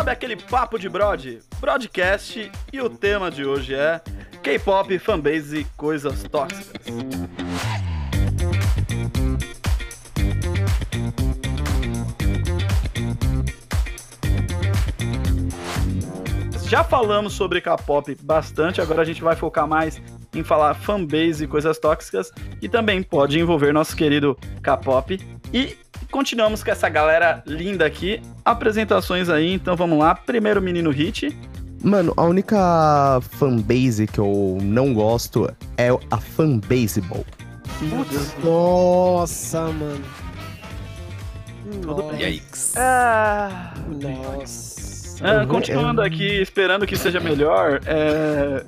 Sabe aquele papo de brode? Broadcast e o tema de hoje é K-pop, fanbase e coisas tóxicas. Já falamos sobre K-pop bastante, agora a gente vai focar mais em falar fanbase e coisas tóxicas, e também pode envolver nosso querido K-pop. E continuamos com essa galera linda aqui. Apresentações aí, então vamos lá. Primeiro menino hit. Mano, a única fanbase que eu não gosto é a fanbaseball. Putz, nossa, mano. Tudo bem. Yikes. Ah, nossa. Ah, continuando aqui, esperando que seja melhor, é...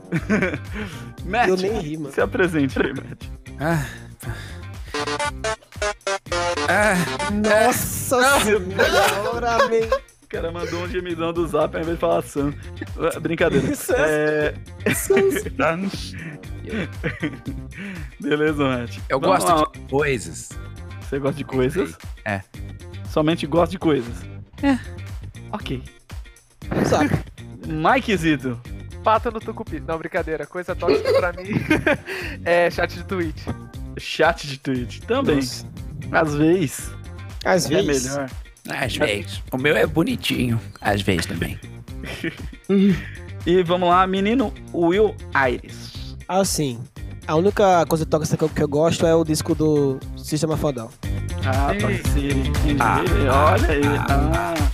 Matt, Eu nem ri, mano. se apresente aí, Matt. Ah. Ah. Nossa senhora, man. O cara mandou um gemidão do zap ao invés de falar Sam. Ah, Brincadeira. Isso É... Beleza, Matt. Eu Vamos gosto lá. de coisas. Você gosta de coisas? É. Somente gosta de coisas? É. Ok. Saco. Mike Zito. Pato no tucupi. Não, brincadeira. Coisa tóxica pra mim é chat de tweet. Chat de Twitch. Também. Nossa. Às vezes. Às É vezes. melhor. Às vezes. O meu é bonitinho. Às vezes também. E vamos lá, menino Will Aires. Assim, a única coisa tóxica que eu, que eu gosto é o disco do Sistema Fodal. Ah, Ih. pode ser. Entendi. Ah, Olha aí. Ah. Salvou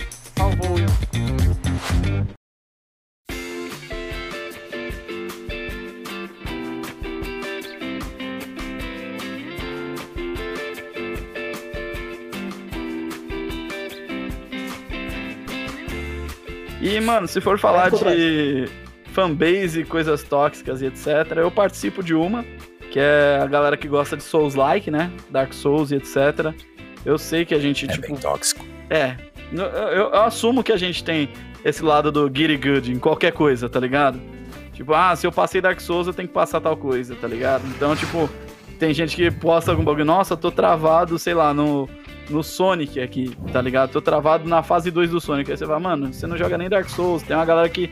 E, mano, se for falar de fanbase, coisas tóxicas e etc., eu participo de uma, que é a galera que gosta de Souls-like, né? Dark Souls e etc. Eu sei que a gente, É tipo, bem tóxico. É, no- eu, eu assumo que a gente tem esse lado do it good em qualquer coisa, tá ligado? Tipo, ah, se eu passei Dark Souls, eu tenho que passar tal coisa, tá ligado? Então, tipo, tem gente que posta algum bagulho, nossa, tô travado, sei lá, no, no Sonic aqui, tá ligado? Tô travado na fase 2 do Sonic. Aí você fala, mano, você não joga nem Dark Souls. Tem uma galera que,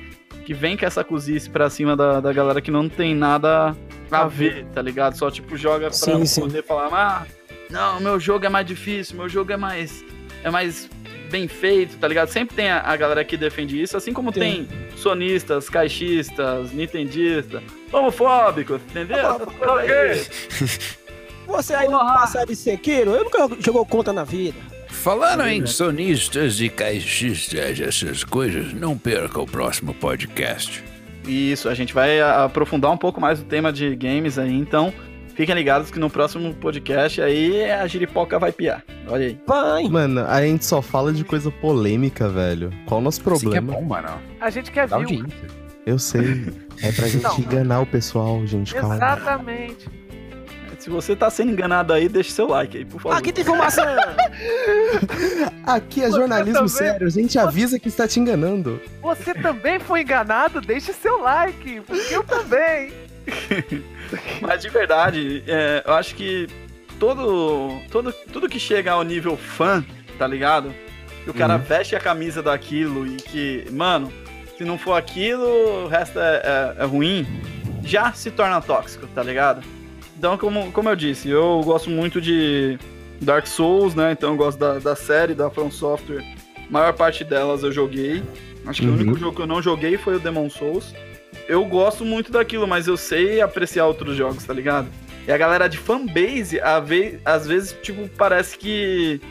que vem com essa cozice pra cima da, da galera que não tem nada a ver, tá ligado? Só, tipo, joga pra Sim, sim. poder falar, ah, não, meu jogo é mais difícil, meu jogo é mais é mais bem feito, tá ligado? Sempre tem a, a galera que defende isso, assim como Tem. tem sonistas, caixistas, nintendistas, homofóbicos, entendeu? Coisas aí. Você aí não passa de Sekiro? Eu nunca jogou contra na vida. Falando em sonistas e caixistas, essas coisas, não perca o próximo podcast. Isso, a gente vai aprofundar um pouco mais o tema de games aí, então fiquem ligados que no próximo podcast aí a giripoca vai piar. Olha aí. Vai. Mano, a gente só fala de coisa polêmica, velho. Qual o nosso que é problema? bom, mano. A gente quer Dá view. audiência. Eu sei. É pra gente Não. enganar o pessoal, gente. Calma. Se você tá sendo enganado aí, deixa seu like aí, por favor. Aqui tem informação. Aqui é jornalismo também? sério. A gente avisa que está te enganando. Você também foi enganado? Deixe seu like, porque eu também. Mas de verdade, é, eu acho que todo, todo, tudo que chega ao nível fã, tá ligado? Que o cara Uhum. veste a camisa daquilo e que, mano, se não for aquilo, o resto é, é- é ruim, já se torna tóxico, tá ligado? Então, como, como eu disse, eu gosto muito de Dark Souls, né? Então eu gosto da, da série da From Software. A maior parte delas eu joguei. Acho que Uhum. o único jogo que eu não joguei foi o Demon Souls eu gosto muito daquilo, mas eu sei apreciar outros jogos, tá ligado? E a galera de fanbase, a ve- às vezes, tipo, parece que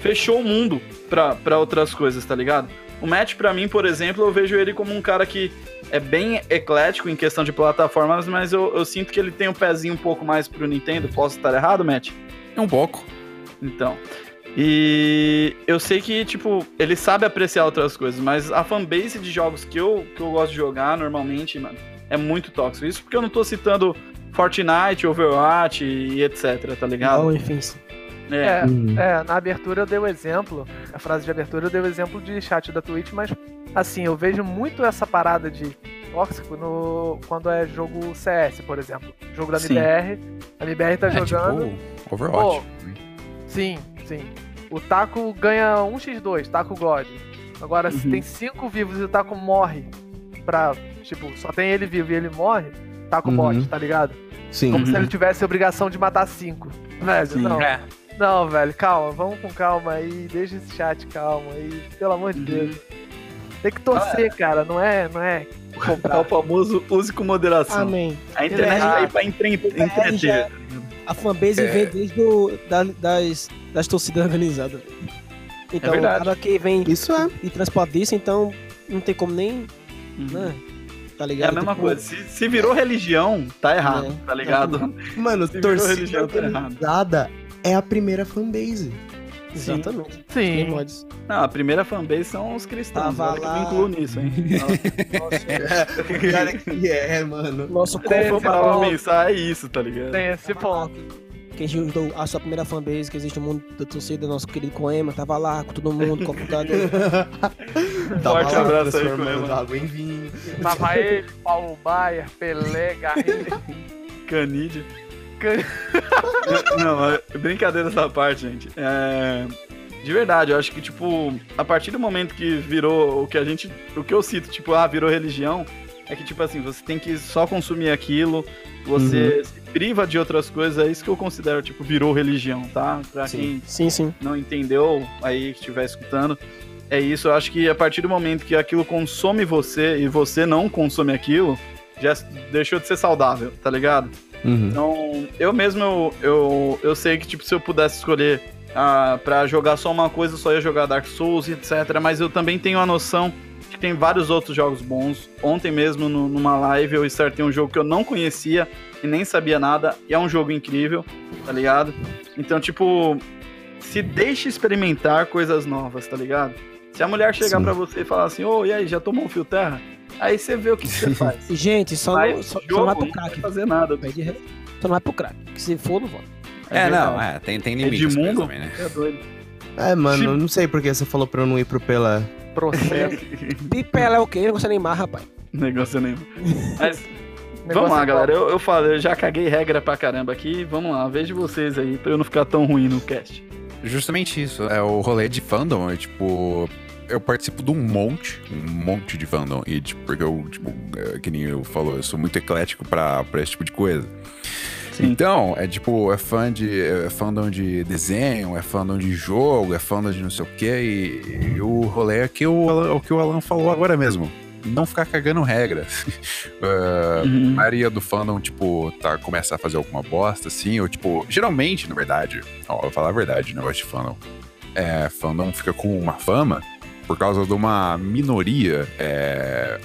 fechou o mundo pra, pra outras coisas, tá ligado? O Matt, pra mim, por exemplo, eu vejo ele como um cara que é bem eclético em questão de plataformas, mas eu, eu sinto que ele tem um pezinho um pouco mais pro Nintendo. Posso estar errado, Matt? Um pouco. Então. E eu sei que, tipo, ele sabe apreciar outras coisas, mas a fanbase de jogos que eu, que eu gosto de jogar normalmente, mano, é muito tóxico. Isso porque eu não tô citando Fortnite, Overwatch e etc, tá ligado? Não, enfim. É. É, Uhum. é, na abertura eu dei o exemplo, a frase de abertura eu dei o exemplo de chat da Twitch, mas assim, eu vejo muito essa parada de tóxico no, quando é jogo CS, por exemplo. Jogo da Sim. MBR, a MBR tá É, jogando. tipo, Overwatch. Sim, sim. O Taco ganha 1x2, Taco God. Agora, se Uhum. tem cinco vivos e o Taco morre pra. Tipo, só tem ele vivo e ele morre, Taco Uhum. morre, tá ligado? Sim. Como se Uhum. ele tivesse a obrigação de matar cinco. Velho, Sim. não. É. Não, velho, calma, vamos com calma aí, deixa esse chat calma aí, pelo amor de. Deus. Tem que torcer, cara, não é, não é É comprar. o famoso use com moderação. Amém. A internet tá aí pra entre- entreter. A fanbase É. vem desde o, da- das, das torcidas organizadas. Então, o verdade. cara que vem Isso é. e transporta isso, então não tem como nem, Uhum. né? Tá É ligado? a mesma Tipo, coisa. Se, se virou religião, tá errado, É. tá ligado? Mano, Se virou torcida religião, tá errado. É a primeira fanbase. Exatamente. Tem Sim. mods. Não, a primeira fanbase são os cristãos. Tava que eu lá. me incluo nisso, hein? O cara que é, mano. Nosso Se for corpo parar pra pensar, é isso, tá ligado? Tem esse ponto. Quem ajudou a sua primeira fanbase que existe no mundo da torcida, nosso querido Coema, tava lá com todo mundo, com o computador. Forte abraço aí, Coema. água em vinho. Tava ele, Paulo Baier, Pelé, Garrincha. Canídeo. Não, mas brincadeiras da parte, gente. É, De verdade, eu acho que, tipo, a partir do momento que virou o que a gente. O que eu cito, tipo, ah, virou religião, é que, tipo assim, você tem que só consumir aquilo, você se priva de outras coisas, é isso que eu considero, tipo, virou religião, tá? Pra Sim. quem Sim, sim. não entendeu aí que estiver escutando. É isso, eu acho que a partir do momento que aquilo consome você e você não consome aquilo, já deixou de ser saudável, tá ligado? Uhum. Então, eu mesmo, eu, eu, eu sei que, tipo, se eu pudesse escolher ah, pra jogar só uma coisa, eu só ia jogar Dark Souls e etc. Mas eu também tenho a noção que tem vários outros jogos bons. Ontem mesmo, no- numa live, eu startei um jogo que eu não conhecia e nem sabia nada. E é um jogo incrível, tá ligado? Então, tipo, se deixe experimentar coisas novas, tá ligado? Se a mulher chegar pra você e falar assim, ô, e aí, já tomou um fio terra? Aí você vê o que você faz. Gente, só, Mas não, só, o só não vai jogo pro não vai crack. fazer nada. Pede re- Só não vai pro crack. Que se for, não volta. É, não, verdade. é, tem, tem limite as Edmundo? coisas também, né? É doido. É, mano, eu não sei porque você falou pra eu não ir pro Pelé. Processo. Pipela é o quê? Não nem mais, rapaz. Negócio nenhum. Mas vamos Negócio lá, é galera. Eu, eu falo, eu já caguei regra pra caramba aqui. Vamos lá, vejo vocês aí pra eu não ficar tão ruim no cast. Justamente isso. É o rolê de fandom, é tipo. Eu participo de um monte, um monte de fandom. E, tipo, porque eu, tipo, é, que nem eu falou, eu sou muito eclético pra, pra esse tipo de coisa. Sim. Então, é tipo, é fã de. É fandom de desenho, é fandom de jogo, é fandom de não sei o quê. E, e o rolê é que o, Alan- o que o Alan falou agora mesmo. Não ficar cagando regras. É, a maioria do fandom, tipo, tá, começa a fazer alguma bosta, assim, ou tipo, geralmente, na verdade, ó, eu vou falar a verdade, o negócio de fandom. É, fandom fica com uma fama por causa de uma minoria é,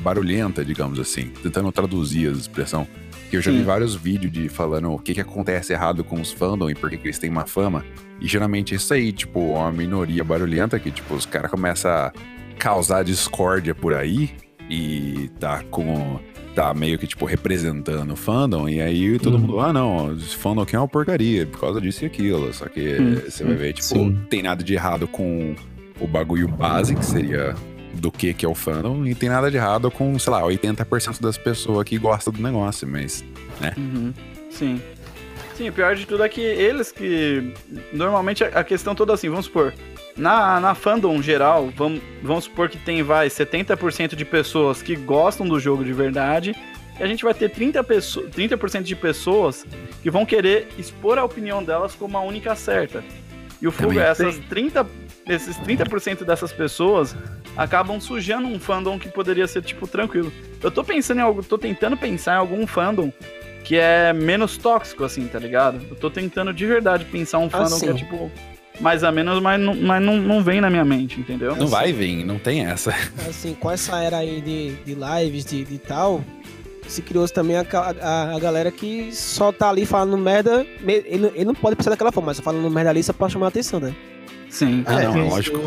barulhenta, digamos assim, tentando traduzir a expressão. Que eu já vi Sim. vários vídeos de falando o que, que acontece errado com os fandom e por que, que eles têm uma fama. E geralmente é isso aí, tipo, uma minoria barulhenta que, tipo, os caras começam a causar discórdia por aí e tá com. tá meio que, tipo, representando o fandom. E aí todo Uhum. mundo, ah, não, esse fandom aqui é uma porcaria por causa disso e aquilo. Só que Hum, você vai ver, tipo, Sim. tem nada de errado com o bagulho base, que seria do que que é o fandom, e tem nada de errado com, sei lá, 80% das pessoas que gostam do negócio, mas. Uhum. Sim. Sim, o pior de tudo é que eles que. Normalmente a a questão toda assim, vamos supor. Na, na fandom geral, vamos, vamos supor que tem, vai, 70% de pessoas que gostam do jogo de verdade. E a gente vai ter 30%, pesso- 30 de pessoas que vão querer expor a opinião delas como a única certa. E o fogo é essas 30, esses 30% dessas pessoas acabam sujando um fandom que poderia ser, tipo, tranquilo. Eu tô pensando em algo, tô tentando pensar em algum fandom que é menos tóxico, assim, tá ligado? Eu tô tentando de verdade pensar um fandom Assim. que é, tipo, mais a menos, mas, não, mas não, não vem na minha mente, entendeu? Não vai vir, não tem essa. Assim, com essa era aí de, de lives, de, de tal, se criou também a, a, a galera que só tá ali falando merda. me- Ele, ele não pode pensar daquela forma, mas só falando merda ali só pra chamar a atenção, né? Sim. Ah, não, é isso- lógico.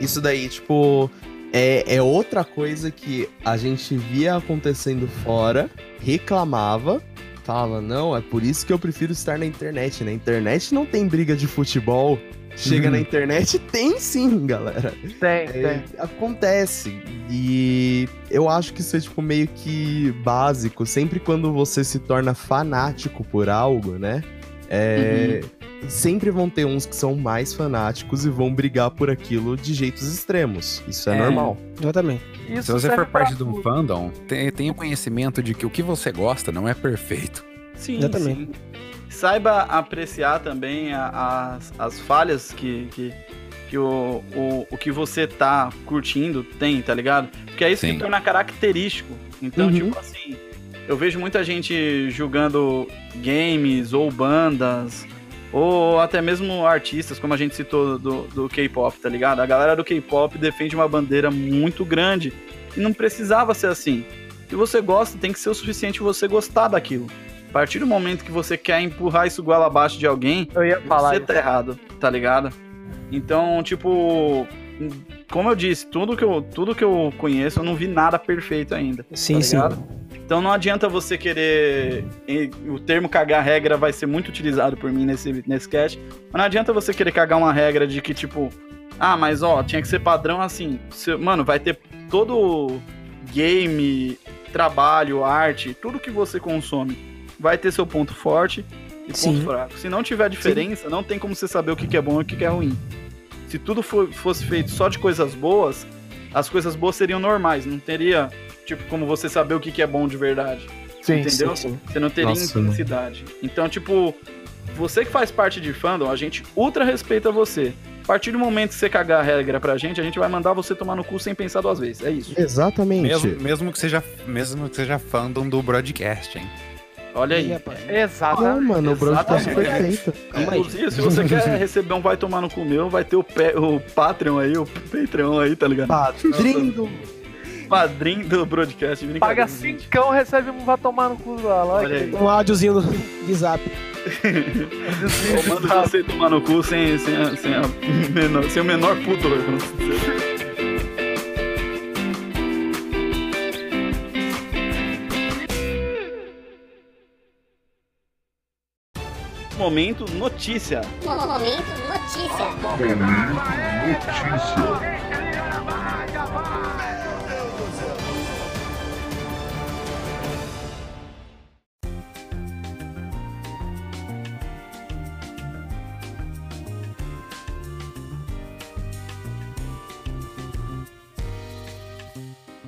Isso daí, tipo, é, é outra coisa que a gente via acontecendo fora, reclamava, falava, não, é por isso que eu prefiro estar na internet. Na internet não tem briga de futebol. Chega Uhum. na internet, tem sim, galera. Tem, É, tem. acontece. E eu acho que isso é, tipo, meio que básico. Sempre quando você se torna fanático por algo, né? É, sempre vão ter uns que são mais fanáticos e vão brigar por aquilo de jeitos extremos. Isso é, É. normal. Exatamente. Isso Se você for parte de um fandom, te- tenha conhecimento de que o que você gosta não é perfeito. Sim, Exatamente. sim. Saiba apreciar também a- as, as falhas que, que, que o, o, o que você tá curtindo tem, tá ligado? Porque é isso Sim. que torna característico. Então, Uhum. tipo assim, eu vejo muita gente julgando games ou bandas. Ou até mesmo artistas, como a gente citou do, do K-pop, tá ligado? A galera do K-pop defende uma bandeira muito grande e não precisava ser assim. Se você gosta, tem que ser o suficiente você gostar daquilo. A partir do momento que você quer empurrar isso goela abaixo de alguém, Eu ia falar você isso. tá errado, tá ligado? Então, tipo, como eu disse, tudo que eu, tudo que eu conheço, eu não vi nada perfeito ainda. Sim, tá sim. Então não adianta você querer. O termo cagar regra vai ser muito utilizado por mim nesse, nesse cast. Mas não adianta você querer cagar uma regra de que, tipo, ah, mas ó, tinha que ser padrão assim. Se- Mano, vai ter todo game, trabalho, arte, tudo que você consome vai ter seu ponto forte e ponto Sim. fraco. Se não tiver diferença, não tem como você saber o que que é bom e o que que é ruim. Se tudo for- fosse feito só de coisas boas, as coisas boas seriam normais, não teria, tipo, como você saber o que que é bom de verdade. Sim, entendeu? sim, sim. Você não teria Nossa, intensidade. Então, tipo, você que faz parte de fandom, a gente ultra respeita você. A partir do momento que você cagar a regra pra gente, a gente vai mandar você tomar no cu sem pensar duas vezes. É isso. Exatamente. Mesmo, mesmo, que seja, mesmo que seja fandom do broadcast, hein? Olha aí. Ah, Exatamente. mano, o broadcast Exatamente. perfeito. Calma aí. Inclusive, se você quer receber um vai tomar no cu meu, vai ter o, pe- o Patreon aí, o Patreon aí, tá ligado? Padrinho do Padrinho do broadcast. Paga cincão, recebe um vai tomar no cu lá. Olha aí. Um áudiozinho do- de zap. Eu mando você tomar no cu sem, sem, a- sem, a menor, sem o menor pudor. Vamos dizer. Momento notícia. Momento notícia.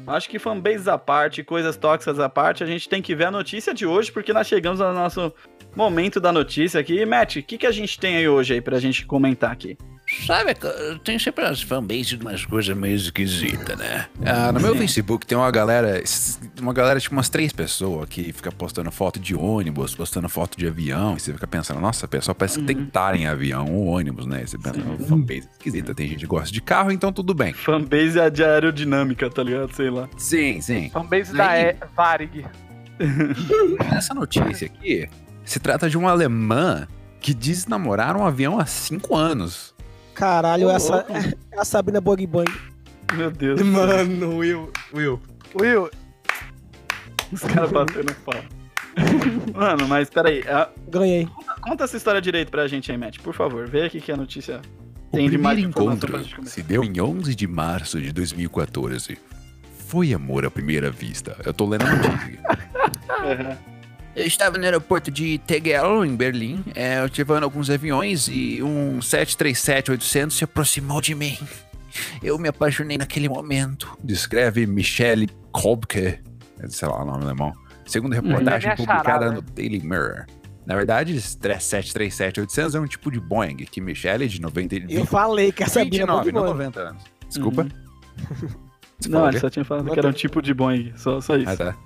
Acho que fanbases à parte, coisas tóxicas à parte, a gente tem que ver a notícia de hoje, porque nós chegamos ao nosso momento da notícia aqui. Matt, o que, que a gente tem aí hoje aí pra gente comentar aqui? Sabe, tem sempre as fanbases de umas coisas meio esquisitas, né? Ah, no meu Facebook tem uma galera, uma galera, tipo umas três pessoas que fica postando foto de ônibus, postando foto de avião, e você fica pensando, nossa, a pessoa parece que tem que estar em avião ou ônibus, né? E você pensa, "Oh, fanbase esquisita, tem gente que gosta de carro, então tudo bem. Fanbase é de aerodinâmica, tá ligado? Sei lá. Sim, sim. Fanbase da Aí- e Varig. Essa notícia aqui se trata de uma alemã que diz namorar um avião há cinco anos. Caralho, Ô, essa louco. é a Sabrina Bug Bang. Meu Deus. Mano, Will. Will. Will, Os caras batendo pau. Mano, mas peraí. a- Ganhei. Conta essa história direito pra gente aí, Matt. Por favor, vê aqui que a notícia O tem primeiro informação encontro pra gente começar. se deu em 11 de março de 2014. Foi amor à primeira vista. Eu tô lendo a notícia. Uhum. Eu estava no aeroporto de Tegel, em Berlim, é, observando alguns aviões e um 737-800 se aproximou de mim. Eu me apaixonei naquele momento. Descreve Michelle Kolbke, sei lá o nome alemão, segundo reportagem É minha publicada no Daily Mirror. Na verdade, esse 737-800 é um tipo de Boeing que Michelle, de 90 e Eu falei que a Sabrina 29, Bug não Bang. 90 anos. Desculpa. Uhum. Você Não, ele só tinha falado que era um tipo de Boeing. Só, só isso. Ah, tá.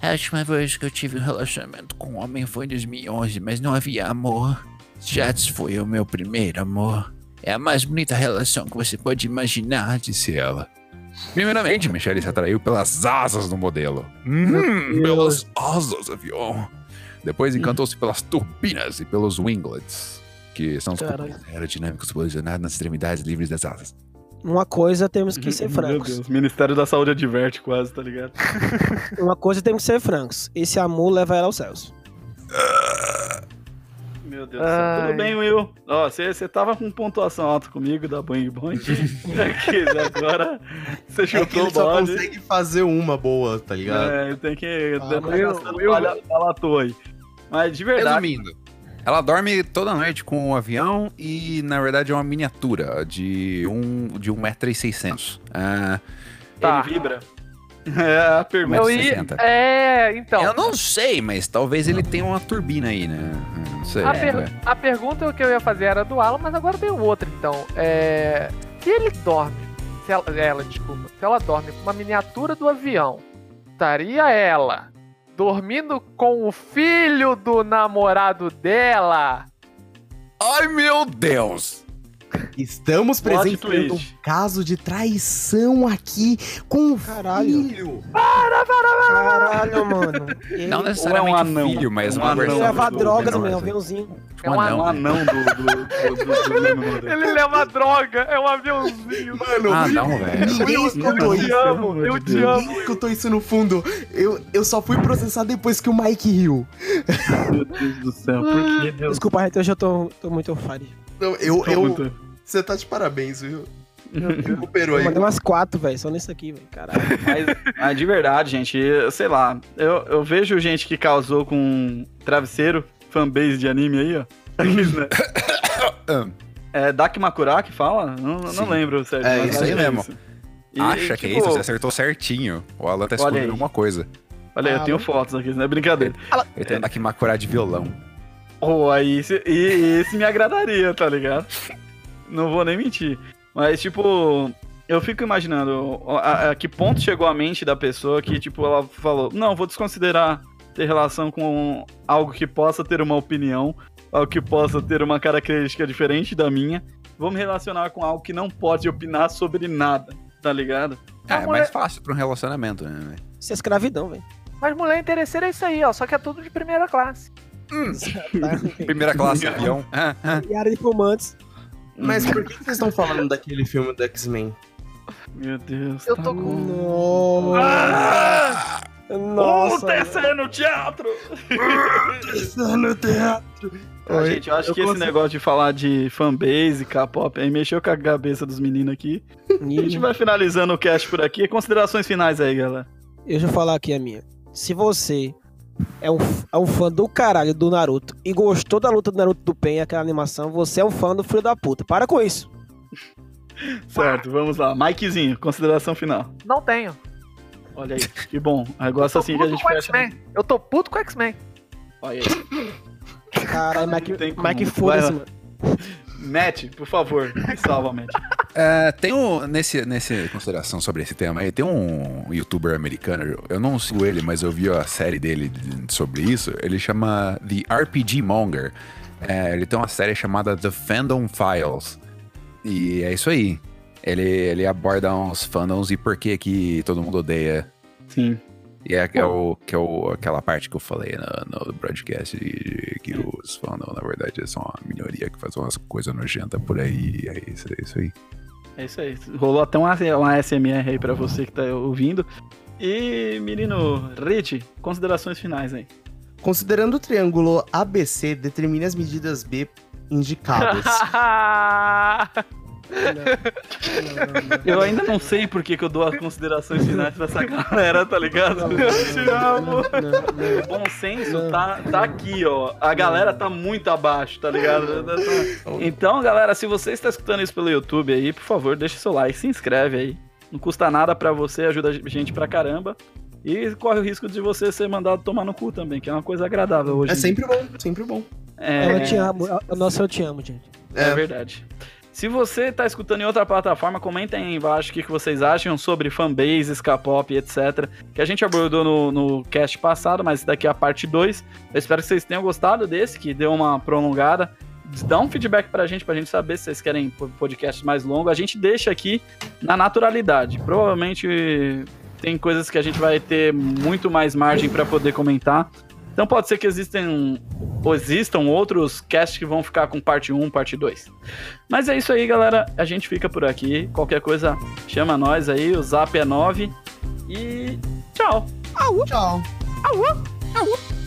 A última vez que eu tive um relacionamento com um homem foi em 2011, mas não havia amor. Jets foi o meu primeiro amor. É a mais bonita relação que você pode imaginar, disse ela. Primeiramente, Michelle se atraiu pelas asas do modelo. Hum, pelas asas, avião. Depois encantou-se pelas turbinas e pelos winglets, que são os aerodinâmicos posicionados nas extremidades livres das asas. Uma coisa temos que ser Meu francos. Deus, Ministério da Saúde adverte quase, tá ligado? Uma coisa temos que ser francos. Esse amor leva ela aos céus. Meu Deus do céu. Tudo bem, Will. Ó, você tava com pontuação alta comigo da Boeing. Aqui, agora você É chutou ele o só consegue fazer uma boa, tá ligado? É, tem que Ah, tá mas Will- toa aí. Mas de verdade, Resumindo, Ela dorme toda noite com um avião e, na verdade, é uma miniatura de um de 1,6m. Ah, Tá. Ele vibra. É a pergunta. Eu ia... 1,60. É, então. eu não sei, mas talvez ele tenha uma turbina aí, né? Não sei. A, é. per- a pergunta que eu ia fazer era do Alan, mas agora tem outra, então. É... Se ele dorme, se ela, ela, desculpa, se ela dorme com uma miniatura do avião, estaria ela dormindo com o filho do namorado dela? Ai, meu Deus! Estamos presenciando um caso de traição aqui com o Caralho. filho. Caralho, mano. Ele, Não Ou é necessariamente um anão. filho, mas Um uma anão. ele leva do- menor, mesmo, assim. aviãozinho. É um Um anão do, do, do, do, do namoro. Ele leva droga, é um aviãozinho. Mano, Ah, não, velho. ninguém escutou Eu te isso. amo, eu te amo. Ninguém escutou isso no fundo. Eu, eu só fui processar depois que o Mike riu. Meu Deus do céu, por que Deus? Desculpa, eu tô, tô muito. Não, eu, eu, muito- você tá de parabéns, viu? Recuperou Eu aí. mandei umas quatro, velho, só nisso aqui, velho. Caralho. Mas, mas de verdade, gente, eu- sei lá, eu, eu vejo gente que causou com travesseiro, fanbase de anime aí, ó. Né? É Dakimakura que fala? Não, não lembro, sério. É, isso aí mesmo. isso. E, Acha que é tipo, isso? Você acertou certinho. O Alan tá escondendo alguma coisa. Olha aí, eu Ah, tenho fotos aqui, não é brincadeira. Ele tem aqui Makura de violão. Oh, aí e esse me agradaria, tá ligado? Não vou nem mentir. Mas, tipo, eu fico imaginando a, a que ponto chegou a mente da pessoa que, tipo, ela falou: Não, vou desconsiderar ter relação com algo que possa ter uma opinião, algo que possa ter uma característica diferente da minha. Vou me relacionar com algo que não pode opinar sobre nada, tá ligado? É, A é mais fácil pra um relacionamento, né? velho? Isso é escravidão, velho. Mas mulher interesseira é isso aí, ó. Só que é tudo de primeira classe. Tá? Primeira classe avião. Área de fumantes. Mas por que vocês estão falando daquele filme do X-Men? Meu Deus. Eu tá tô bom. Nossa. Ah! Nossa. o terceiro no teatro! no teatro. Ah, gente, eu acho eu que esse consigo- negócio de falar de fanbase, K-pop, aí mexeu com a cabeça dos meninos aqui. A gente vai finalizando o cast por aqui. Considerações finais aí, galera. Deixa eu falar aqui a minha. Se você é um, é um fã do caralho do Naruto e gostou da luta do Naruto do Pen, aquela animação, você é um fã do filho da puta. Para com isso. Certo, vamos lá. Mikezinho, consideração final. Não tenho. Olha aí, que bom. Negócio assim que a gente com fecha. né? X-Men. Eu tô puto com X-Men. Olha aí. Caralho, Mike. Mike foda-se, mano. Matt, por favor, me salva, Matt. É, tem um, nesse, nesse consideração sobre esse tema aí, tem um youtuber americano, eu- não sigo ele, mas eu vi a série dele de- sobre isso, ele chama The RPG Monger. É, ele tem uma série chamada The Fandom Files. E é isso aí. Ele, ele aborda uns fandoms e por que que todo mundo odeia. Sim. E é, é, o, que é o, aquela parte que eu falei no, no broadcast de que os fandoms, na verdade, são uma minoria que faz umas coisas nojentas por aí. É isso, é isso aí. É isso aí. Rolou até uma, uma SMR aí pra você que tá ouvindo. E, menino Rich, considerações finais aí. Considerando o triângulo ABC, determine as medidas B indicadas. Eu ainda não sei por que, que eu dou as considerações finais pra essa galera, tá ligado? Eu te amo. O bom senso tá, tá aqui, ó. A galera tá muito abaixo, tá ligado? Então, galera, se você está escutando isso pelo YouTube aí, por favor, deixa seu like, se inscreve aí. Não custa nada pra você, ajuda a gente pra caramba. E corre o risco de você ser mandado tomar no cu também, que é uma coisa agradável hoje. É sempre bom, sempre bom. É, Eu te amo. Eu- Nossa, eu te amo, gente. é É. verdade. Se você tá escutando em outra plataforma, comenta aí embaixo o que, que vocês acham sobre fanbase, K-pop, etc. Que a gente abordou no, no cast passado, mas daqui é a parte 2. Eu espero que vocês tenham gostado desse, que deu uma prolongada. Dá um feedback pra gente, pra gente saber se vocês querem podcasts mais longos. A gente deixa aqui na naturalidade. Provavelmente tem coisas que a gente vai ter muito mais margem pra poder comentar. Então pode ser que existem, ou existam outros casts que vão ficar com parte 1, parte 2. Mas é isso aí, galera. A gente fica por aqui. Qualquer coisa, chama nós aí. O zap é 9. E tchau. Tchau. Au, au.